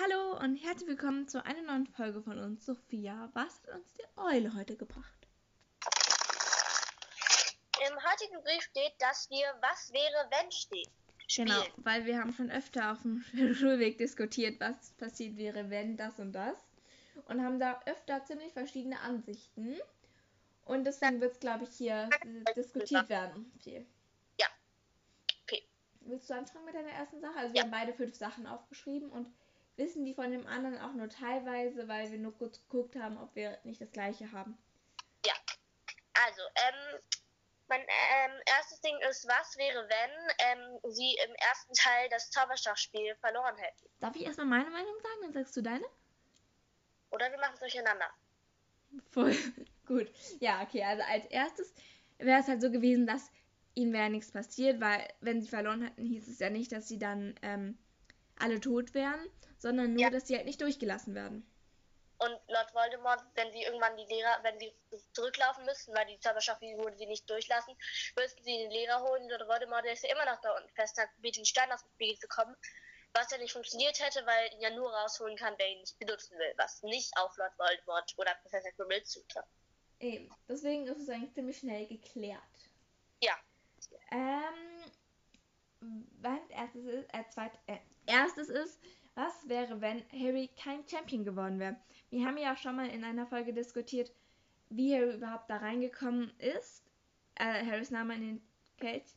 Hallo und herzlich willkommen zu einer neuen Folge von uns. Sophia, was hat uns die Eule heute gebracht? Im heutigen Brief steht, dass wir Was wäre, wenn steht. Spielen. Genau, weil wir haben schon öfter auf dem Schulweg diskutiert, was passiert wäre, wenn das und das. Und haben da öfter ziemlich verschiedene Ansichten. Und deswegen wird es, glaube ich, hier äh, diskutiert werden. Viel. Ja. Okay. Willst du anfangen mit deiner ersten Sache? Also wir Ja. haben beide fünf Sachen aufgeschrieben und wissen die von dem anderen auch nur teilweise, weil wir nur kurz geguckt haben, ob wir nicht das gleiche haben. Also, ähm, mein ähm, erstes Ding ist, was wäre, wenn ähm, sie im ersten Teil das Zauberstabspiel verloren hätten? Darf ich erstmal meine Meinung sagen, dann sagst du deine? Oder wir machen es durcheinander. Voll gut. Ja, okay, also als erstes wäre es halt so gewesen, dass ihnen wäre nichts passiert, weil wenn sie verloren hätten, hieß es ja nicht, dass sie dann ähm, alle tot wären, sondern nur, Ja. dass sie halt nicht durchgelassen werden. Und laut Voldemort, wenn sie irgendwann die Lehrer, wenn sie zurücklaufen müssten, weil die Zauberstabsfigur sie nicht durchlassen, müssten sie den Lehrer holen. Und Voldemort der ist ja immer noch da unten fest, hat probiert, den Stein aus dem Spiegel zu kommen. Was ja nicht funktioniert hätte, weil er ihn ja nur rausholen kann, wer ihn nicht benutzen will. Was nicht auf Lord Voldemort oder Professor Quirrell zutrifft. Eben. Deswegen ist es eigentlich ziemlich schnell geklärt. Ja. Ähm, was erstes ist, äh, zweit, äh, erstes ist, was wäre, wenn Harry kein Champion geworden wäre? Wir haben ja schon mal in einer Folge diskutiert, wie Harry überhaupt da reingekommen ist. Äh, Harrys Name in den Kelch.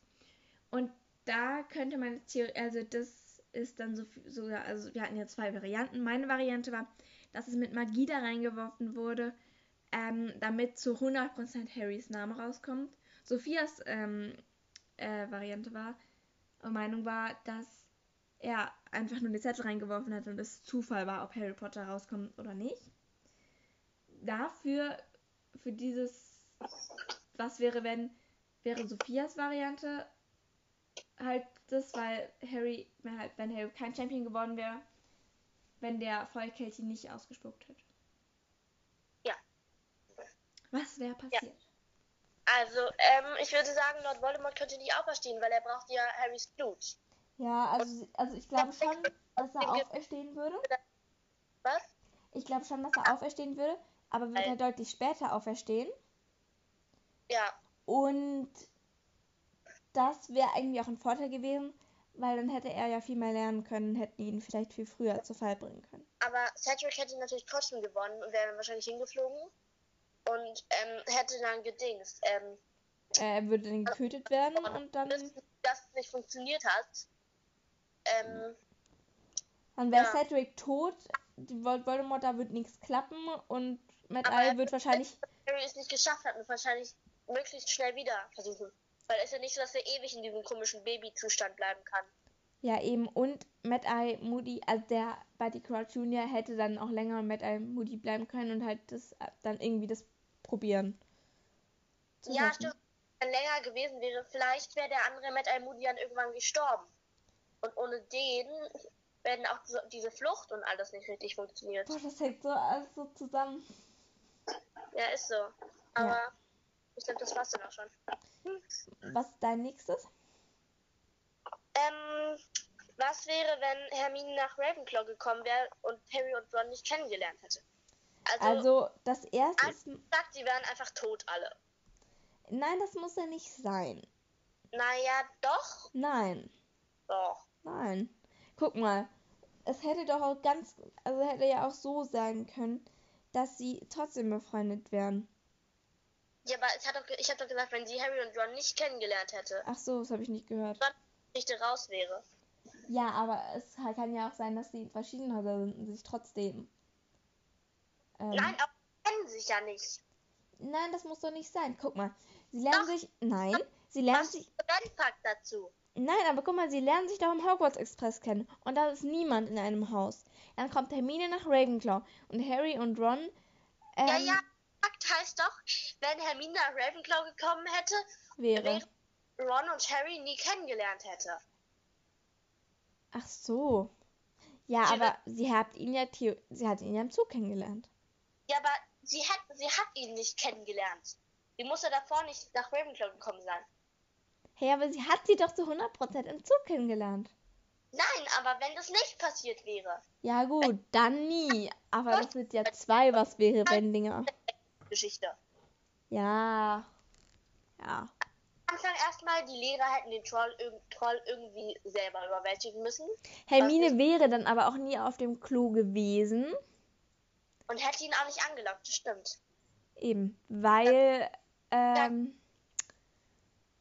Und da könnte man hier, also das ist dann so, sogar, also wir hatten ja zwei Varianten. Meine Variante war, dass es mit Magie da reingeworfen wurde, ähm, damit zu 100% Harrys Name rauskommt. Sophias ähm, äh, Variante war, äh, Meinung war, dass er einfach nur die Zettel reingeworfen hat und es Zufall war, ob Harry Potter rauskommt oder nicht. Dafür, für dieses, was wäre, wenn, wäre Sophias Variante halt das, weil Harry, wenn, halt, wenn Harry kein Champion geworden wäre, wenn der Vollkelch ihn nicht ausgespuckt hätte. Ja. Was wäre passiert? Also, ähm, ich würde sagen, Lord Voldemort könnte nicht auferstehen, weil er braucht ja Harrys Blut. Ja, also, also ich glaube schon, dass er auferstehen würde. Was? Ich glaube schon, dass er auferstehen würde, aber wird er deutlich später auferstehen. Ja, Und das wäre eigentlich auch ein Vorteil gewesen, weil dann hätte er ja viel mehr lernen können, hätten ihn vielleicht viel früher zu Fall bringen können. aber Cedric hätte natürlich trotzdem gewonnen und wäre dann wahrscheinlich hingeflogen und ähm, hätte dann gedingst. Ähm, Äh, Er würde dann getötet werden und dann, bis das nicht funktioniert hat. Ähm, dann wäre ja. Cedric tot, die Vol- Voldemort, da wird nichts klappen und Mad Eye er- wird wahrscheinlich Harry es nicht geschafft hat und wahrscheinlich möglichst schnell wieder versuchen. Weil es ist ja nicht so, dass er ewig in diesem komischen Babyzustand bleiben kann. Ja, eben. Und Mad Eye Moody, also der Buddy Crouch Jr. hätte dann auch länger Mad Eye Moody bleiben können und halt das äh, dann irgendwie das probieren. Ja, stimmt. Wenn länger gewesen wäre, vielleicht wäre der andere Matt Almudian irgendwann gestorben. Und ohne den werden auch diese Flucht und alles nicht richtig funktioniert. Boah, das hängt so alles so zusammen. Ja, ist so. Aber ich glaube, das war's dann auch schon. Was ist dein nächstes? Ähm, was wäre, wenn Hermine nach Ravenclaw gekommen wäre und Harry und Ron nicht kennengelernt hätte? Also, Also, das erste ist. sagt, sie wären einfach tot alle. Nein, das muss ja nicht sein. Naja, doch. Nein. Doch. Nein. Guck mal. Es hätte doch auch ganz. Also, hätte ja auch so sein können, dass sie trotzdem befreundet wären. Ja, aber ich habe doch, ich hab doch gesagt, wenn sie Harry und Ron nicht kennengelernt hätte, Ach so, das habe ich nicht gehört. die Geschichte raus wäre. Ja, aber es kann ja auch sein, dass sie in verschiedenen Häusern sind und sich trotzdem. Ähm, Nein, aber sie kennen sich ja nicht. Nein, das muss doch nicht sein. Guck mal. Sie lernen Doch. sich. Nein, sie lernen Was sich. der Fakt dazu? Nein, aber guck mal, sie lernen sich doch im Hogwarts Express kennen. Und da ist niemand in einem Haus. Dann kommt Hermine nach Ravenclaw. Und Harry und Ron. Ähm, ja, ja, Fakt heißt doch, wenn Hermine nach Ravenclaw gekommen hätte, wäre. wäre Ron und Harry nie kennengelernt hätte. Ach so. Ja, Sie aber sie hat ihn ja sie hat ihn ja im Zug kennengelernt. Ja, aber sie hat, sie hat ihn nicht kennengelernt. Sie muss ja davor nicht nach Ravenclaw gekommen sein. Hey, aber sie hat sie doch zu 100% im Zug kennengelernt. Nein, aber wenn das nicht passiert wäre. Ja gut, dann nie. Aber das sind ja zwei Was wäre wenn Dinger. Geschichte. Ja. Ja. Anfang erstmal, die Lehrer hätten den Troll, Troll irgendwie selber überwältigen müssen. Hermine wäre dann aber auch nie auf dem Klo gewesen. Und hätte ihn auch nicht angelockt, das stimmt. Eben, weil, ähm,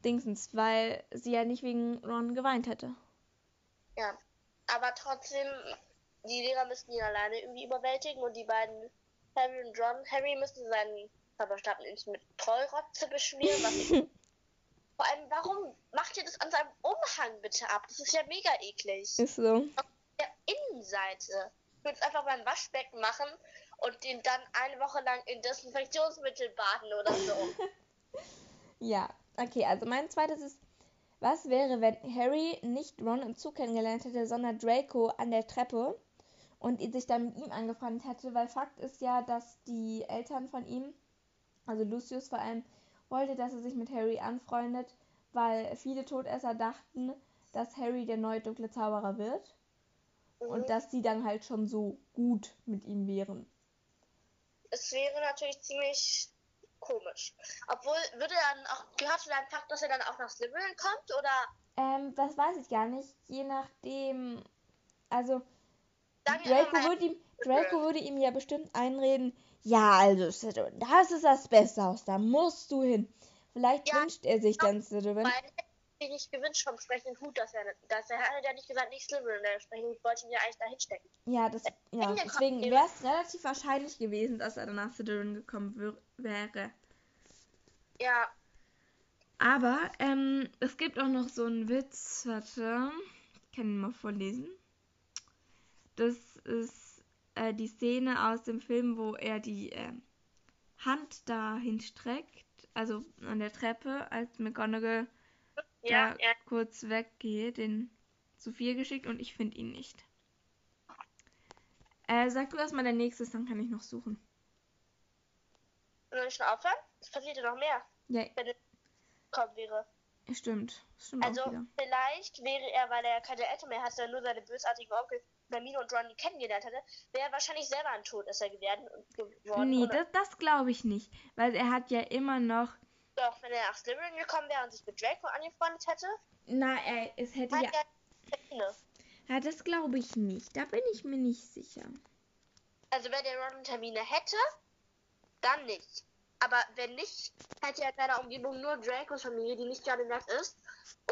Dingsens, weil sie ja nicht wegen Ron geweint hätte. Ja, aber trotzdem, die Lehrer müssten ihn alleine irgendwie überwältigen und die beiden, Harry und Ron, Harry müsste seinen Zauberstab mit Trollrotze beschmieren, was ich Vor allem, warum macht ihr das an seinem Umhang bitte ab? Das ist ja mega eklig. Ist so. Auf der Innenseite. Ich würde es einfach beim Waschbecken machen und den dann eine Woche lang in Desinfektionsmittel baden oder so. ja, okay, also mein zweites ist, was wäre, wenn Harry nicht Ron im Zug kennengelernt hätte, sondern Draco an der Treppe und sich dann mit ihm angefreundet hätte? Weil Fakt ist ja, dass die Eltern von ihm, also Lucius vor allem, wollte, dass er sich mit Harry anfreundet, weil viele Todesser dachten, dass Harry der neue dunkle Zauberer wird mhm. und dass sie dann halt schon so gut mit ihm wären. Es wäre natürlich ziemlich komisch. Obwohl, würde er dann auch, gehört zu deinem Fakt, dass er dann auch nach Slytherin kommt, oder? Ähm, das weiß ich gar nicht. Je nachdem, also, Draco würde, ihm, Draco würde ihm ja bestimmt einreden, ja, also das ist das Beste aus, da musst du hin. Vielleicht ja, wünscht er sich dann Slytherin. Weil er nicht gewünscht vom sprechenden Hut, dass er, dass er hat ja nicht gesagt, nicht Slytherin, der sprechende Hut wollte ihn ja eigentlich da hinstecken. Ja, das, ja deswegen wäre es relativ wahrscheinlich gewesen, dass er danach Slytherin gekommen wäre. Ja. Aber, ähm, es gibt auch noch so einen Witz, warte, ich kann ihn mal vorlesen. Das ist äh, die Szene aus dem Film, wo er die äh, Hand dahin streckt, also an der Treppe, als McGonagall ja, da ja. kurz weggeht, den zu viel geschickt und ich finde ihn nicht. Äh, sag du erstmal dein nächstes, dann kann ich noch suchen. Soll ich schon aufhören? Es passiert ja noch mehr. Ja. Wenn es kommen wäre. Stimmt. Stimmt also vielleicht wäre er, weil er keine Eltern mehr hatte, nur seine bösartigen Onkel Hermine und Ron kennengelernt hätte, wäre er wahrscheinlich selber ein Todesser geworden. geworden nee, oder? das, das glaube ich nicht. Weil er hat ja immer noch. Doch, wenn er nach Slytherin gekommen wäre und sich mit Draco angefreundet hätte. Na, er, es hätte ja. ja, das glaube ich nicht. Da bin ich mir nicht sicher. Also, wenn er Ron und Hermine hätte, dann nicht. Aber wenn nicht, hätte er in seiner Umgebung nur Dracos Familie, die nicht gerade nett ist,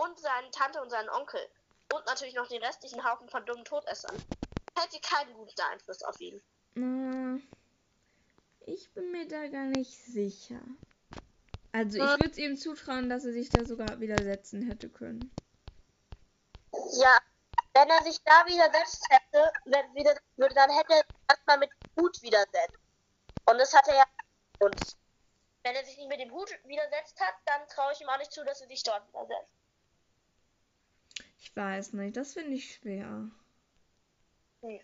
und seine Tante und seinen Onkel. Und natürlich noch den restlichen Haufen von dummen Todessern. Hätte keinen guten Einfluss auf ihn. Ich bin mir da gar nicht sicher. Also ich würde es ihm zutrauen, dass er sich da sogar widersetzen hätte können. Ja, wenn er sich da widersetzt hätte, wieder, würde, dann hätte er erstmal mit Hut widersetzt. Und das hat er ja. Und wenn er sich nicht mit dem Hut widersetzt hat, dann traue ich ihm auch nicht zu, dass er sich dort widersetzt. Ich weiß nicht, das finde ich schwer. Nee.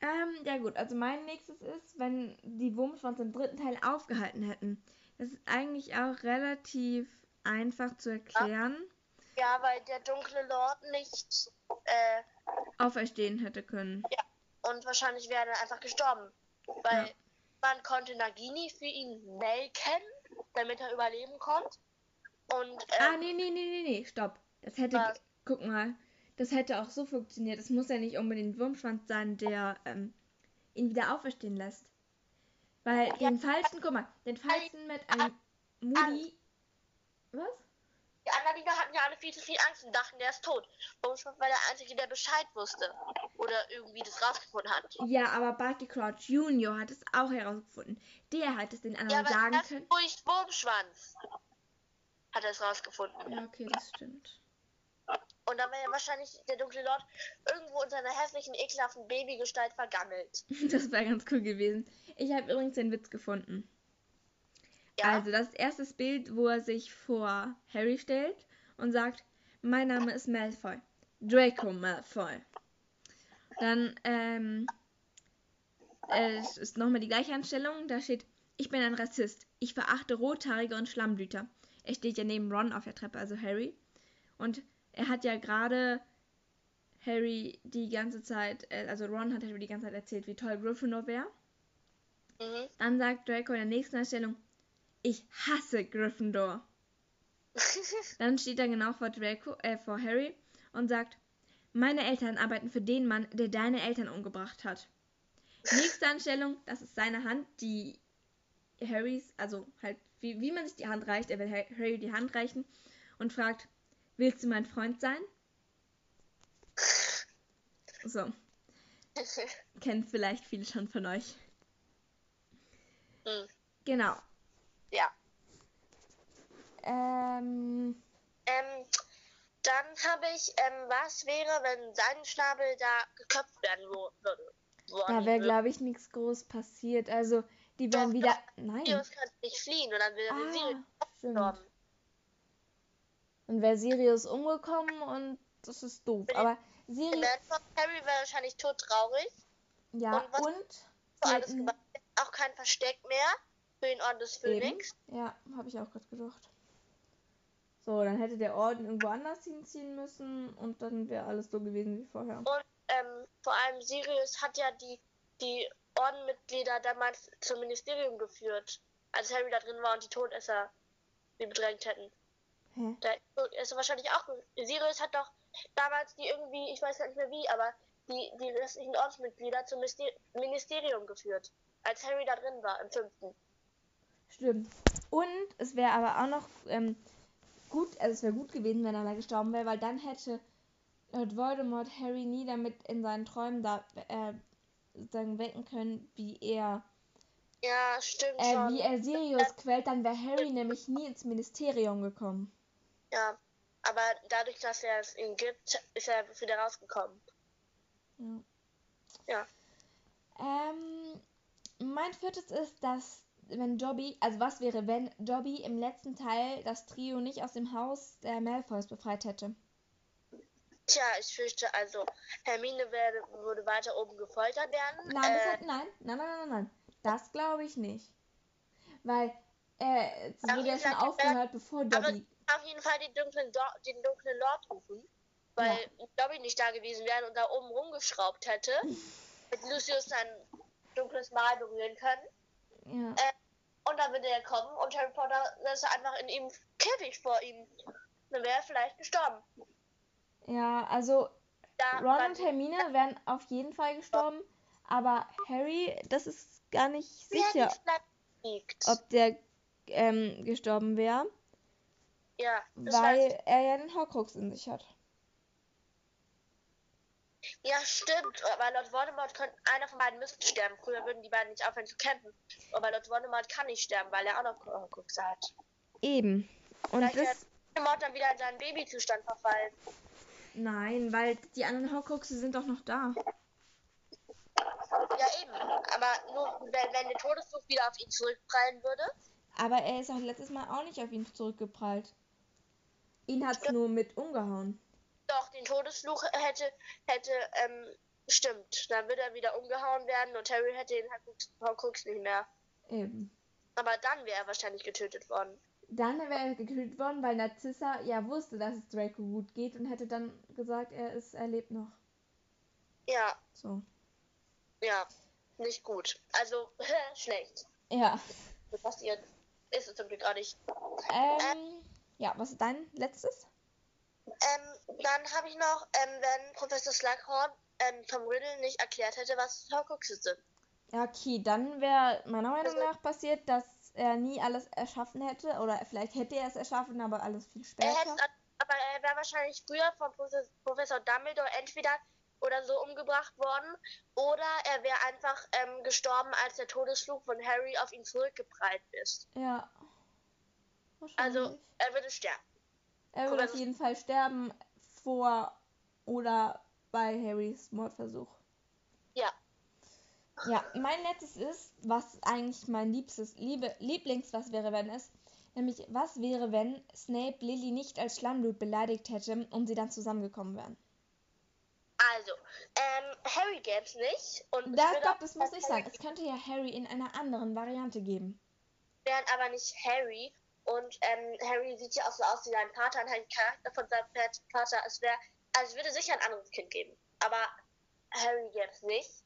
Ähm, ja gut, also mein nächstes ist, wenn die Wurmschwanz im dritten Teil aufgehalten hätten. Das ist eigentlich auch relativ einfach zu erklären. Ja, weil der dunkle Lord nicht äh, auferstehen hätte können. Ja, und wahrscheinlich wäre er einfach gestorben. Weil ja. man konnte Nagini für ihn melken, damit er überleben konnte. Und, ah, ähm, ah, nee, nee, nee, nee, nee, stopp. Das hätte, was? guck mal, das hätte auch so funktioniert. Es muss ja nicht unbedingt Wurmschwanz sein, der ähm, ihn wieder auferstehen lässt. Weil den falschen, guck mal, den falschen mit einem Moody. Was? Die anderen Liga hatten ja alle viel zu viel Angst und dachten, der ist tot. Wurmschwanz war der Einzige, der Bescheid wusste. Oder irgendwie das rausgefunden hat. Ja, aber Barty Crouch Junior hat es auch herausgefunden. Der hat es den anderen ja, sagen das können. Durch Wurmschwanz hat er es rausgefunden. Ja, okay, das stimmt. Und dann wäre ja wahrscheinlich der dunkle Lord irgendwo in seiner hässlichen, ekelhaften Babygestalt vergammelt. Das wäre ganz cool gewesen. Ich habe übrigens den Witz gefunden. Ja? Also das erste Bild, wo er sich vor Harry stellt und sagt, mein Name ist Malfoy. Draco Malfoy. Dann ähm, es ist nochmal die gleiche Anstellung. Da steht, ich bin ein Rassist. Ich verachte Rothaarige und Schlammblüter. Er steht ja neben Ron auf der Treppe, also Harry. Und er hat ja gerade Harry die ganze Zeit, äh, also Ron hat Harry die ganze Zeit erzählt, wie toll Gryffindor wäre. Mhm. Dann sagt Draco in der nächsten Einstellung, ich hasse Gryffindor. Dann steht er genau vor Draco, äh, vor Harry und sagt, meine Eltern arbeiten für den Mann, der deine Eltern umgebracht hat. Nächste Anstellung, das ist seine Hand, die Harrys, also halt, wie, wie man sich die Hand reicht, er will Harry die Hand reichen und fragt, willst du mein Freund sein? So. Kennen vielleicht viele schon von euch. Hm. Genau. Ja. Ähm, Ähm, dann habe ich, ähm, was wäre, wenn sein Schnabel da geköpft werden würde? da wäre, glaube ich, nichts groß passiert. Also, die werden Doch, wieder. doch. Nein. Sirius kann nicht fliehen und dann Sirius Ah, stimmt. gestorben. Und wäre Sirius umgekommen und das ist doof. Aber Sirius. Dann Harry wäre wahrscheinlich tot traurig. Ja, und und. Gemacht. Auch kein Versteck mehr für den Orden des Eben. Phönix. Ja, habe ich auch gerade gedacht. So, dann hätte der Orden irgendwo anders hinziehen müssen und dann wäre alles so gewesen wie vorher. Und ähm, vor allem Sirius hat ja die, die Ordenmitglieder damals zum Ministerium geführt, als Harry da drin war und die Todesser sie bedrängt hätten. Hä? Da ist wahrscheinlich auch. Sirius hat doch damals die irgendwie, ich weiß gar nicht mehr wie, aber die, die restlichen Ordensmitglieder zum Ministerium geführt, als Harry da drin war, im fünften. Stimmt. Und es wäre aber auch noch ähm, gut, also es wäre gut gewesen, wenn er da gestorben wäre, weil dann hätte Lord Voldemort Harry nie damit in seinen Träumen da äh, sozusagen wecken können, wie er Ja, stimmt äh, schon. wie er Sirius quält, dann wäre Harry nämlich nie ins Ministerium gekommen. Ja, aber dadurch, dass er es ihm gibt, ist er wieder rausgekommen. Ja. Ja. Ähm, mein viertes ist, dass wenn Dobby, also was wäre, wenn Dobby im letzten Teil das Trio nicht aus dem Haus der Malfoys befreit hätte? Tja, ich fürchte also, Hermine werde, würde weiter oben gefoltert werden. Nein, äh, hat, nein, nein, nein, nein, nein, das glaube ich nicht. Weil, äh, es wurde ja schon aufgehört, bevor Dobby, auf jeden Fall den dunklen, Do den dunklen Lord rufen, weil Dobby nicht da gewesen wäre und da oben rumgeschraubt hätte, mit Lucius sein dunkles Mal berühren können. ja, Und dann würde er kommen und Harry Potter ist einfach in ihm Käfig vor ihm. Dann wäre er vielleicht gestorben. ja, also Da Ron und Hermine wären auf jeden Fall gestorben, aber Harry, das ist gar nicht sicher, ob der ähm, gestorben wäre. Ja, weil er ja den Horcrux in sich hat. Ja, stimmt. Aber Lord Voldemort könnte, einer von beiden müsste sterben. Früher würden die beiden nicht aufhören zu kämpfen. Aber Lord Voldemort kann nicht sterben, weil er auch noch Horcruxe hat. Eben. Und Vielleicht das. wird Voldemort dann wieder in seinen Babyzustand verfallen. Nein, weil die anderen Horcruxe sind doch noch da. Ja, eben. Aber nur, wenn, wenn der Todesfluch wieder auf ihn zurückprallen würde. Aber er ist auch letztes Mal auch nicht auf ihn zurückgeprallt. Ihn hat's nur mit umgehauen. Doch, den Todesfluch hätte, hätte, ähm, stimmt. Dann würde er wieder umgehauen werden und Harry hätte den Horcrux nicht mehr. Eben. Aber dann wäre er wahrscheinlich getötet worden. Dann wäre er getötet worden, weil Narzissa ja wusste, dass es Draco gut geht und hätte dann gesagt, er ist, er lebt noch. Ja, So. ja. Nicht gut. Also, schlecht. Ja. Das passiert. Ist es zum Glück auch nicht. Ähm, ja, was ist dein letztes? Ähm, dann habe ich noch, ähm, wenn Professor Slughorn ähm, vom Riddle nicht erklärt hätte, was Horcruxe sind. Ja, okay, dann wäre meiner Meinung Also- nach passiert, dass er nie alles erschaffen hätte. Oder vielleicht hätte er es erschaffen, aber alles viel Er hätte, später. aber er wäre wahrscheinlich früher von Profe- Professor Dumbledore entweder oder so umgebracht worden oder er wäre einfach ähm, gestorben, als der Todesflug von Harry auf ihn zurückgeprallt ist. Ja. Also er würde sterben. er würde auf jeden Fall sterben vor oder bei Harrys Mordversuch. Ja. Ja, mein letztes ist, was eigentlich mein liebstes, liebe, Lieblings, was wäre, wenn es, nämlich, was wäre, wenn Snape Lily nicht als Schlammblut beleidigt hätte und sie dann zusammengekommen wären. Also, ähm, Harry gäbe es nicht. Und Da, stopp, das muss kein ich sagen. Es könnte ja Harry in einer anderen Variante geben. wären aber nicht Harry Und ähm, Harry sieht ja auch so aus wie sein Vater und hat den Charakter von seinem Vater. Es wäre, also es würde sicher ein anderes Kind geben. Aber Harry es nicht.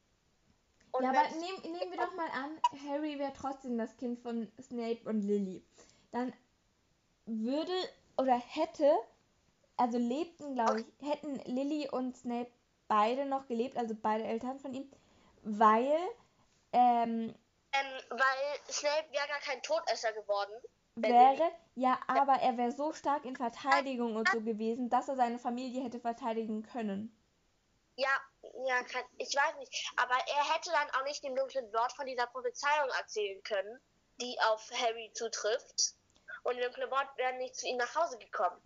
Und ja, aber nehm, nehmen wir doch mal an, Harry wäre trotzdem das Kind von Snape und Lily. Dann würde oder hätte, also lebten, glaube ich, hätten Lily und Snape beide noch gelebt, also beide Eltern von ihm, weil ähm, ähm, weil Snape wäre gar kein Todesser geworden. Wäre, ja, aber er wäre so stark in Verteidigung und so gewesen, dass er seine Familie hätte verteidigen können. Ja, ja, kann, ich weiß nicht. Aber er hätte dann auch nicht dem dunklen Wort von dieser Prophezeiung erzählen können, die auf Harry zutrifft. Und der dunkle Wort wäre nicht zu ihm nach Hause gekommen.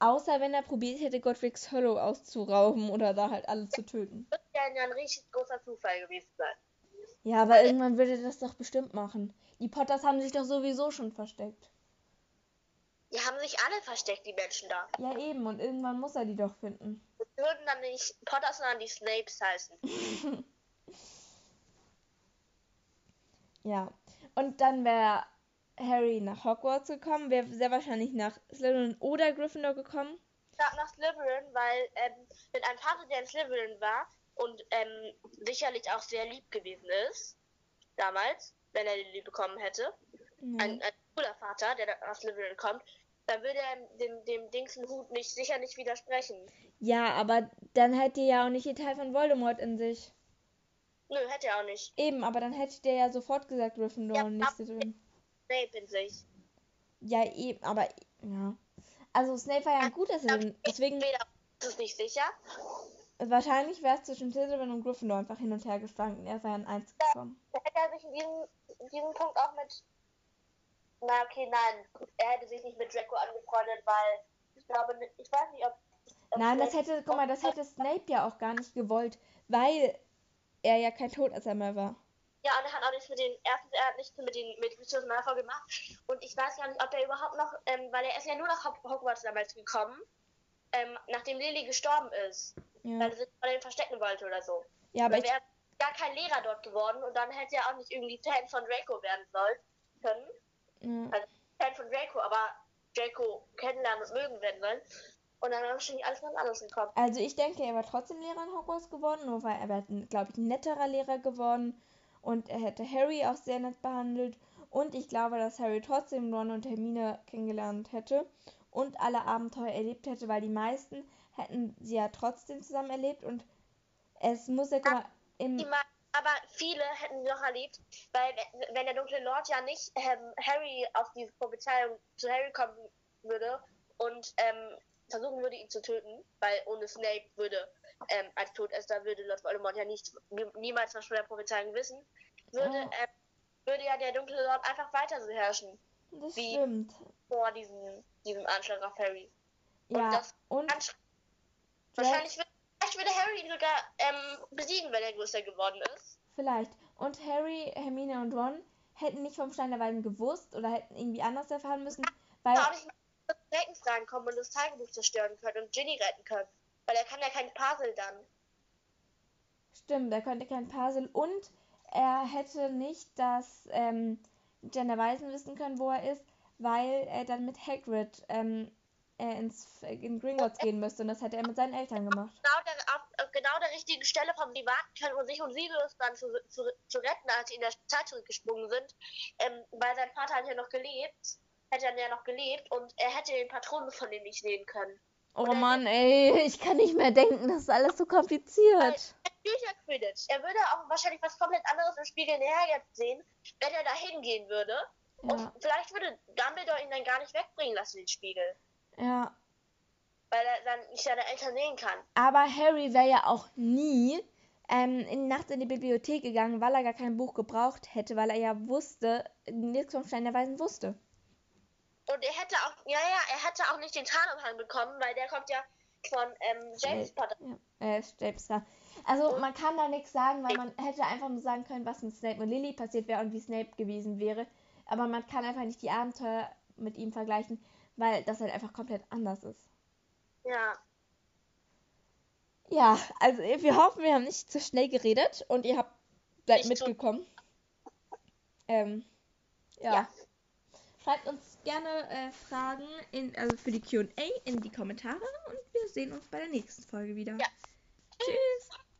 Außer wenn er probiert hätte, Godric's Hollow auszurauben oder da halt alle zu töten. Das wäre ja ein richtig großer Zufall gewesen sein. Ja, aber irgendwann würde das doch bestimmt machen. Die Potters haben sich doch sowieso schon versteckt. Die haben sich alle versteckt, die Menschen da. Ja, eben. Und irgendwann muss er die doch finden. Das würden dann nicht Potters, sondern die Snapes heißen. ja. Und dann wäre Harry nach Hogwarts gekommen, wäre sehr wahrscheinlich nach Slytherin oder Gryffindor gekommen. Ja, nach Slytherin, weil ähm, mit einem Vater, der in Slytherin war und ähm, sicherlich auch sehr lieb gewesen ist, damals, wenn er die bekommen hätte, mhm. ein, ein cooler Vater, der aus Slytherin kommt, dann würde er dem, dem Dingsenhut nicht, sicher nicht widersprechen. Ja, aber dann hätte er ja auch nicht den Teil von Voldemort in sich. Nö, hätte er auch nicht. Eben, aber dann hätte der ja sofort gesagt Gryffindor ja, und nicht Slytherin. Snape in sich. Ja, eben, aber ja. Also Snape war ja ein guter Slytherin, deswegen... Ist es nicht sicher? Wahrscheinlich wäre es zwischen Slytherin und Gryffindor einfach hin und her geschwankt. Er sei ein Eins gekommen. Ja, hätte er sich in diesem, in diesem Punkt auch mit na, okay, nein. Er hätte sich nicht mit Draco angefreundet, weil ich glaube, ich weiß nicht, ob. ob nein, das hätte, guck mal, das hätte Snape ja auch gar nicht gewollt, weil er ja kein Todesser mehr war. Ja, und er hat auch nichts mit den, erstens, er hat nichts mit den, mit Lucius Malfoy gemacht. Und ich weiß gar nicht, ob er überhaupt noch, ähm, weil er ist ja nur nach Hogwarts damals gekommen, ähm, nachdem Lily gestorben ist. Ja. Weil er sich vor dem verstecken wollte oder so. Ja, aber. Er wäre gar kein Lehrer dort geworden und dann hätte er auch nicht irgendwie Fan von Draco werden sollen können. Ja. Also Fan von Draco, aber Draco kennenlernen und mögen werden wollen. Und dann wahrscheinlich alles ganz anderes gekommen. Also ich denke, er war trotzdem Lehrer in Hogwarts geworden, nur weil er wäre, glaube ich, ein netterer Lehrer geworden. Und er hätte Harry auch sehr nett behandelt. Und ich glaube, dass Harry trotzdem Ron und Hermine kennengelernt hätte und alle Abenteuer erlebt hätte, weil die meisten hätten sie ja trotzdem zusammen erlebt. Und es muss ja, guck mal, im... Die aber viele hätten noch erlebt, weil wenn der dunkle Lord ja nicht ähm, Harry auf die Prophezeiung zu Harry kommen würde und ähm, versuchen würde, ihn zu töten, weil ohne Snape würde ähm, als Todesser würde Lord Voldemort ja nicht, niemals was von der Prophezeiung wissen, würde, oh. ähm, würde ja der dunkle Lord einfach weiter so herrschen. Das wie stimmt. Vor diesem, diesem Anschlag auf Harry. Ja, und, das und wahrscheinlich wird würde Harry ihn sogar ähm, besiegen, wenn er größer geworden ist. Vielleicht. Und Harry, Hermine und Ron hätten nicht vom Stein der Weisen gewusst oder hätten irgendwie anders erfahren müssen, weil... Ja, auch nicht mal Reckens reinkommen und das Tagebuch zerstören können und Ginny retten können. Weil er kann ja kein Puzzle dann. Stimmt, er könnte kein Puzzle und er hätte nicht das ähm, der Weisen wissen können, wo er ist, weil er dann mit Hagrid ähm, er ins, in Gringotts gehen müsste und das hätte er mit seinen Eltern gemacht. Genau der, auf genau der richtigen Stelle vom können und sich und Sirius dann zu, zu, zu retten, als sie in der Zeit zurückgesprungen sind, ähm, weil sein Vater hat ja noch gelebt, hätte er ja noch gelebt und er hätte den Patronen von ihm nicht sehen können. Oh Mann, ey, ich kann nicht mehr denken, das ist alles so kompliziert. Er Quidditch. Er würde auch wahrscheinlich was komplett anderes im Spiegel näher sehen, wenn er da hingehen würde. Ja. Und vielleicht würde Dumbledore ihn dann gar nicht wegbringen lassen, den Spiegel. Ja. Weil er dann nicht seine Eltern sehen kann. Aber Harry wäre ja auch nie ähm, in, nachts in die Bibliothek gegangen, weil er gar kein Buch gebraucht hätte, weil er ja wusste, nichts vom Stein der Weisen wusste. Und er hätte auch, ja, ja, er hätte auch nicht den Tarnumhang bekommen, weil der kommt ja von ähm, James Potter. Ja, er ist James da. Also man kann da nichts sagen, weil man hätte einfach nur sagen können, was mit Snape und Lily passiert wäre und wie Snape gewesen wäre. Aber man kann einfach nicht die Abenteuer mit ihm vergleichen weil das halt einfach komplett anders ist. Ja. Ja, also wir hoffen, wir haben nicht zu schnell geredet und ihr habt seid nicht mitgekommen. Ähm, ja. ja. Schreibt uns gerne äh, Fragen in, also für die QA in die Kommentare und wir sehen uns bei der nächsten Folge wieder. Ja. Tschüss.